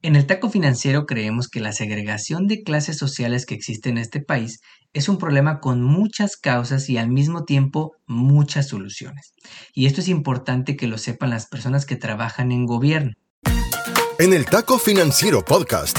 En el taco financiero creemos que la segregación de clases sociales que existe en este país es un problema con muchas causas y al mismo tiempo muchas soluciones. Y esto es importante que lo sepan las personas que trabajan en gobierno. En el Taco Financiero Podcast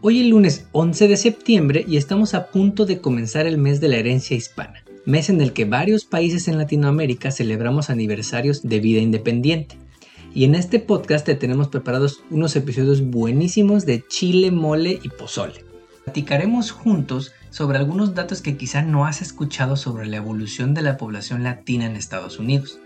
Hoy es lunes 11 de septiembre y estamos a punto de comenzar el mes de la herencia hispana, mes en el que varios países en Latinoamérica celebramos aniversarios de vida independiente. Y en este podcast te tenemos preparados unos episodios buenísimos de chile, mole y pozole. Platicaremos juntos sobre algunos datos que quizá no has escuchado sobre la evolución de la población latina en Estados Unidos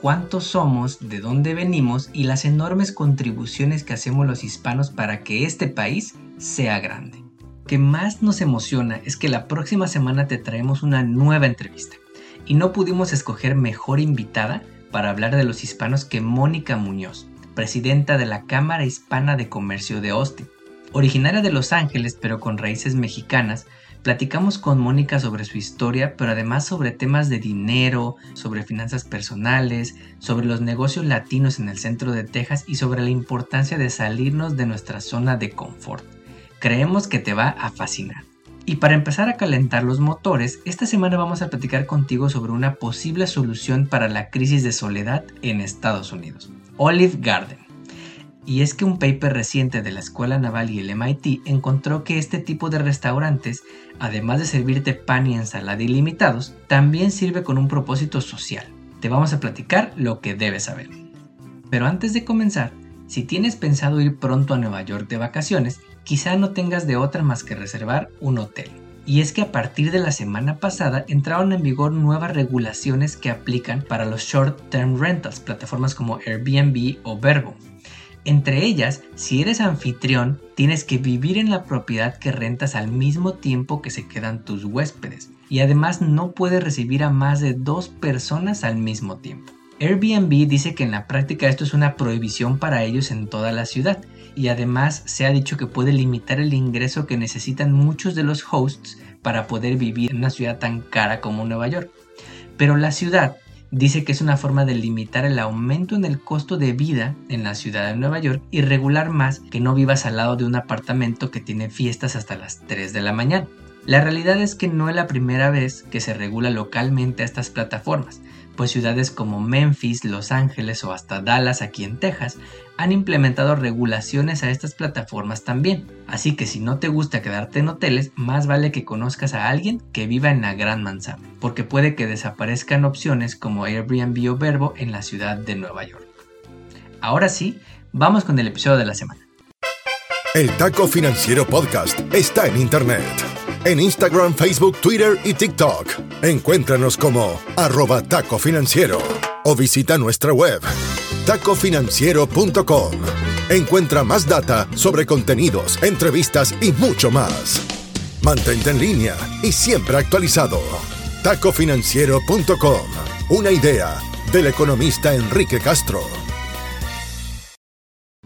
cuántos somos, de dónde venimos y las enormes contribuciones que hacemos los hispanos para que este país sea grande. Que más nos emociona es que la próxima semana te traemos una nueva entrevista y no pudimos escoger mejor invitada para hablar de los hispanos que Mónica Muñoz, presidenta de la Cámara Hispana de Comercio de Austin. Originaria de Los Ángeles pero con raíces mexicanas, Platicamos con Mónica sobre su historia, pero además sobre temas de dinero, sobre finanzas personales, sobre los negocios latinos en el centro de Texas y sobre la importancia de salirnos de nuestra zona de confort. Creemos que te va a fascinar. Y para empezar a calentar los motores, esta semana vamos a platicar contigo sobre una posible solución para la crisis de soledad en Estados Unidos. Olive Garden y es que un paper reciente de la Escuela Naval y el MIT encontró que este tipo de restaurantes, además de servirte pan y ensalada ilimitados, también sirve con un propósito social. Te vamos a platicar lo que debes saber. Pero antes de comenzar, si tienes pensado ir pronto a Nueva York de vacaciones, quizá no tengas de otra más que reservar un hotel. Y es que a partir de la semana pasada entraron en vigor nuevas regulaciones que aplican para los short term rentals, plataformas como Airbnb o Verbo. Entre ellas, si eres anfitrión, tienes que vivir en la propiedad que rentas al mismo tiempo que se quedan tus huéspedes, y además no puedes recibir a más de dos personas al mismo tiempo. Airbnb dice que en la práctica esto es una prohibición para ellos en toda la ciudad, y además se ha dicho que puede limitar el ingreso que necesitan muchos de los hosts para poder vivir en una ciudad tan cara como Nueva York. Pero la ciudad dice que es una forma de limitar el aumento en el costo de vida en la ciudad de Nueva York y regular más que no vivas al lado de un apartamento que tiene fiestas hasta las 3 de la mañana. La realidad es que no es la primera vez que se regula localmente a estas plataformas, pues ciudades como Memphis, Los Ángeles o hasta Dallas aquí en Texas han implementado regulaciones a estas plataformas también. Así que si no te gusta quedarte en hoteles, más vale que conozcas a alguien que viva en la Gran Manzana, porque puede que desaparezcan opciones como Airbnb o Verbo en la ciudad de Nueva York. Ahora sí, vamos con el episodio de la semana. El Taco Financiero Podcast está en Internet en Instagram, Facebook, Twitter y TikTok. Encuéntranos como arroba taco financiero o visita nuestra web tacofinanciero.com. Encuentra más data sobre contenidos, entrevistas y mucho más. Mantente en línea y siempre actualizado. tacofinanciero.com. Una idea del economista Enrique Castro.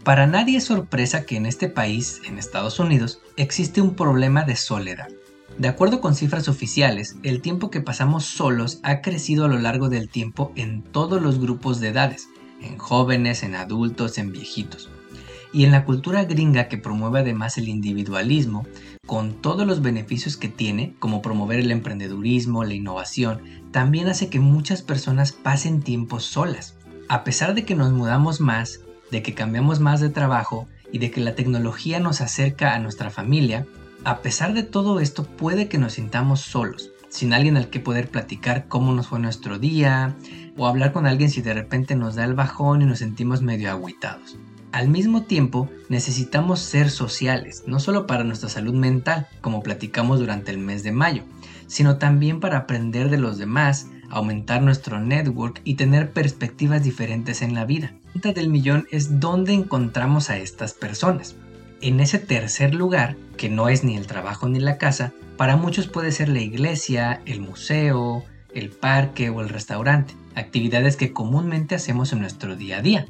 Para nadie es sorpresa que en este país, en Estados Unidos, existe un problema de soledad. De acuerdo con cifras oficiales, el tiempo que pasamos solos ha crecido a lo largo del tiempo en todos los grupos de edades, en jóvenes, en adultos, en viejitos. Y en la cultura gringa que promueve además el individualismo, con todos los beneficios que tiene, como promover el emprendedurismo, la innovación, también hace que muchas personas pasen tiempo solas. A pesar de que nos mudamos más, de que cambiamos más de trabajo y de que la tecnología nos acerca a nuestra familia, a pesar de todo esto puede que nos sintamos solos, sin alguien al que poder platicar cómo nos fue nuestro día, o hablar con alguien si de repente nos da el bajón y nos sentimos medio agüitados. Al mismo tiempo, necesitamos ser sociales, no solo para nuestra salud mental, como platicamos durante el mes de mayo, sino también para aprender de los demás, aumentar nuestro network y tener perspectivas diferentes en la vida. La pregunta del millón es dónde encontramos a estas personas. En ese tercer lugar, que no es ni el trabajo ni la casa, para muchos puede ser la iglesia, el museo, el parque o el restaurante, actividades que comúnmente hacemos en nuestro día a día.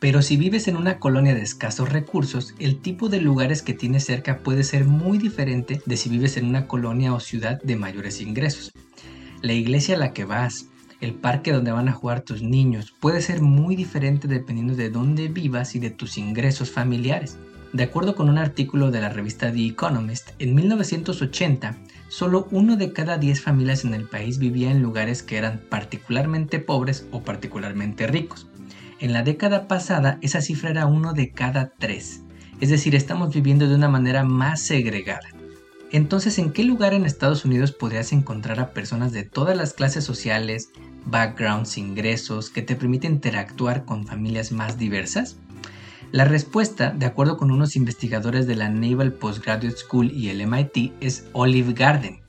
Pero si vives en una colonia de escasos recursos, el tipo de lugares que tienes cerca puede ser muy diferente de si vives en una colonia o ciudad de mayores ingresos. La iglesia a la que vas, el parque donde van a jugar tus niños, puede ser muy diferente dependiendo de dónde vivas y de tus ingresos familiares. De acuerdo con un artículo de la revista The Economist, en 1980, solo uno de cada 10 familias en el país vivía en lugares que eran particularmente pobres o particularmente ricos. En la década pasada esa cifra era uno de cada tres, es decir, estamos viviendo de una manera más segregada. Entonces, ¿en qué lugar en Estados Unidos podrías encontrar a personas de todas las clases sociales, backgrounds, ingresos, que te permiten interactuar con familias más diversas? La respuesta, de acuerdo con unos investigadores de la Naval Postgraduate School y el MIT, es Olive Garden,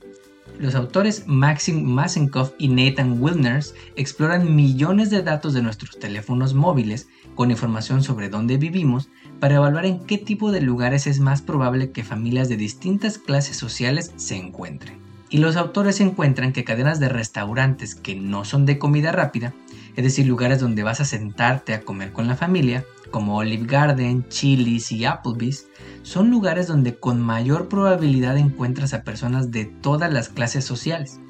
los autores Maxim Masenkov y Nathan Wilners exploran millones de datos de nuestros teléfonos móviles con información sobre dónde vivimos para evaluar en qué tipo de lugares es más probable que familias de distintas clases sociales se encuentren. Y los autores encuentran que cadenas de restaurantes que no son de comida rápida, es decir, lugares donde vas a sentarte a comer con la familia, como Olive Garden, Chili's y Applebee's, son lugares donde con mayor probabilidad encuentras a personas de todas las clases sociales.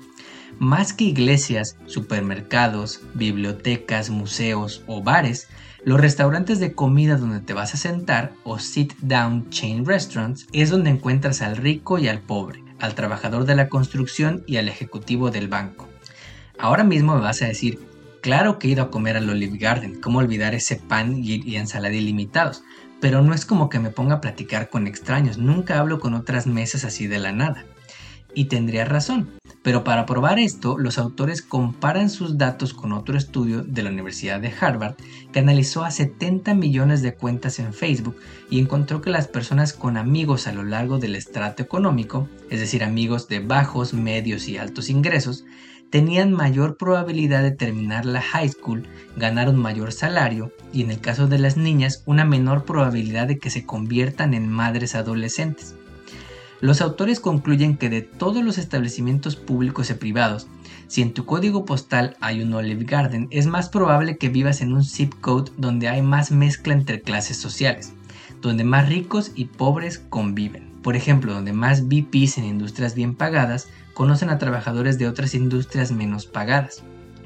Más que iglesias, supermercados, bibliotecas, museos o bares, los restaurantes de comida donde te vas a sentar o sit down chain restaurants es donde encuentras al rico y al pobre, al trabajador de la construcción y al ejecutivo del banco. Ahora mismo me vas a decir, claro que he ido a comer al Olive Garden, ¿cómo olvidar ese pan y, ensalada ilimitados? pero no es como que me ponga a platicar con extraños, nunca hablo con otras mesas así de la nada. Y tendría razón, pero para probar esto, los autores comparan sus datos con otro estudio de la Universidad de Harvard que analizó a 70 millones de cuentas en Facebook y encontró que las personas con amigos a lo largo del estrato económico, es decir, amigos de bajos, medios y altos ingresos, tenían mayor probabilidad de terminar la high school, ganar un mayor salario y en el caso de las niñas una menor probabilidad de que se conviertan en madres adolescentes. Los autores concluyen que de todos los establecimientos públicos y privados, si en tu código postal hay un Olive Garden, es más probable que vivas en un zip code donde hay más mezcla entre clases sociales, donde más ricos y pobres conviven. Por ejemplo, donde más VPs en industrias bien pagadas conocen a trabajadores de otras industrias menos pagadas.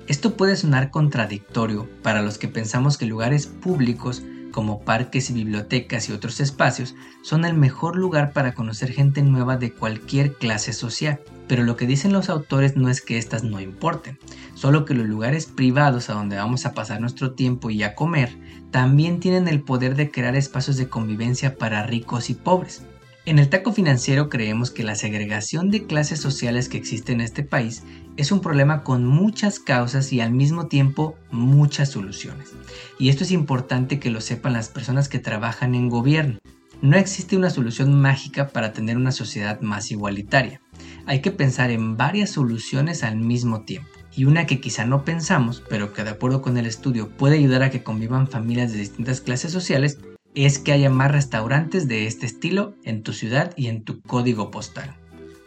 Esto puede sonar contradictorio para los que pensamos que lugares públicos como parques y bibliotecas y otros espacios son el mejor lugar para conocer gente nueva de cualquier clase social. Pero lo que dicen los autores no es que éstas no importen, solo que los lugares privados a donde vamos a pasar nuestro tiempo y a comer también tienen el poder de crear espacios de convivencia para ricos y pobres. En el taco financiero creemos que la segregación de clases sociales que existe en este país es un problema con muchas causas y al mismo tiempo muchas soluciones. Y esto es importante que lo sepan las personas que trabajan en gobierno. No existe una solución mágica para tener una sociedad más igualitaria. Hay que pensar en varias soluciones al mismo tiempo. Y una que quizá no pensamos, pero que de acuerdo con el estudio puede ayudar a que convivan familias de distintas clases sociales, es que haya más restaurantes de este estilo en tu ciudad y en tu código postal.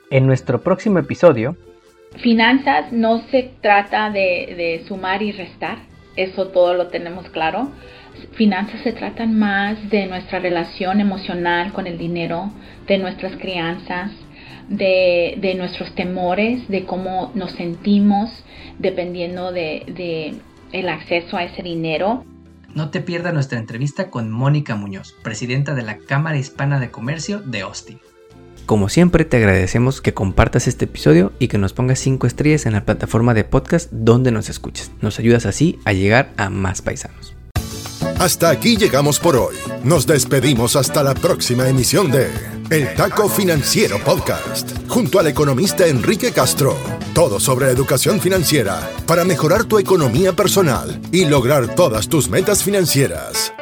En nuestro próximo episodio... Finanzas no se trata de, sumar y restar, eso todo lo tenemos claro. Finanzas se tratan más de nuestra relación emocional con el dinero, de nuestras crianzas, de, de nuestros temores, de cómo nos sentimos dependiendo de, de el acceso a ese dinero. No te pierdas nuestra entrevista con Mónica Muñoz, presidenta de la Cámara Hispana de Comercio de Austin. Como siempre, te agradecemos que compartas este episodio y que nos pongas 5 estrellas en la plataforma de podcast donde nos escuches. Nos ayudas así a llegar a más paisanos. Hasta aquí llegamos por hoy. Nos despedimos hasta la próxima emisión de El Taco Financiero Podcast, junto al economista Enrique Castro. Todo sobre educación financiera para mejorar tu economía personal y lograr todas tus metas financieras.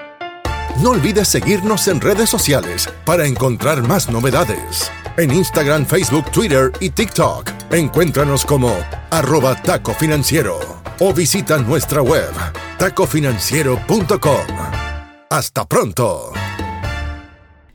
No olvides seguirnos en redes sociales para encontrar más novedades. En Instagram, Facebook, Twitter y TikTok, encuéntranos como arroba taco financiero o visita nuestra web tacofinanciero.com. Hasta pronto.